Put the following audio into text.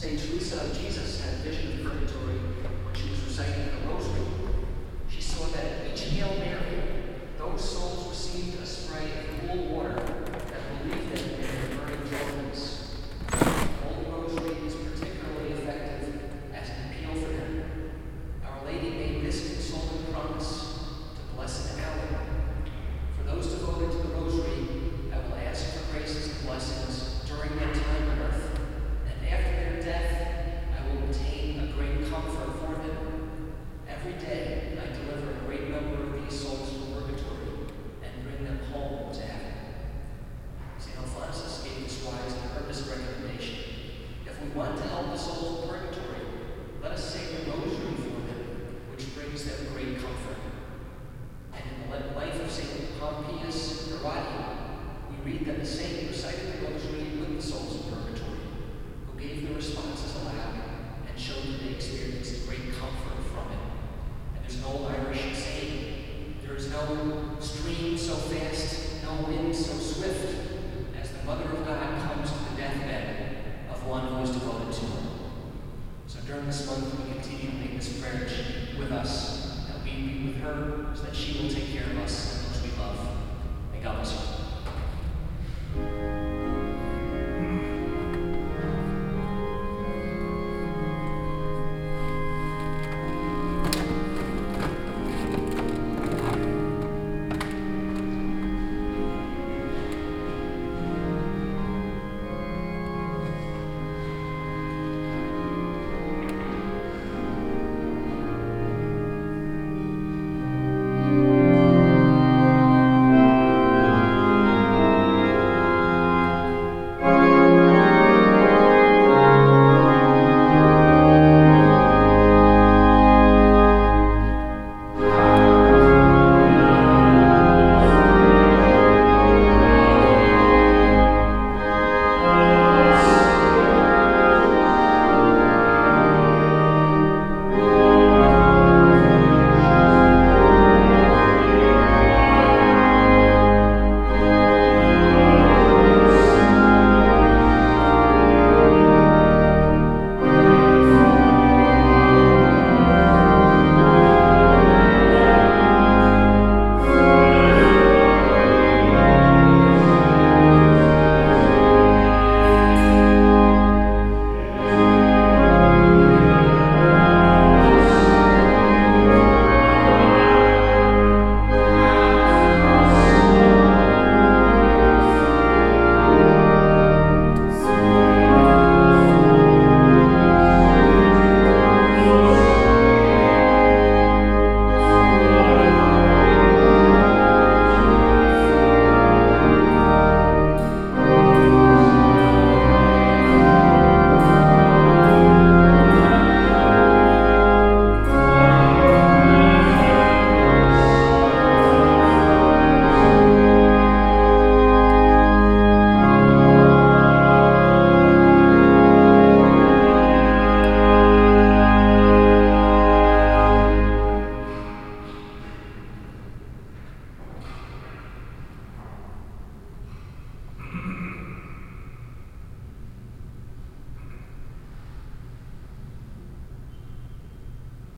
St. Teresa of Jesus had a vision of purgatory when she was reciting the rosary. She saw that each Hail Mary, those souls received a spray of cool water that relieved them no stream so fast, no wind so swift, as the Mother of God comes to the deathbed of one who is devoted to her. So during this month, we continue to make this prayer with us, that we be with her, so that she will take care of us and those we love. May God bless you.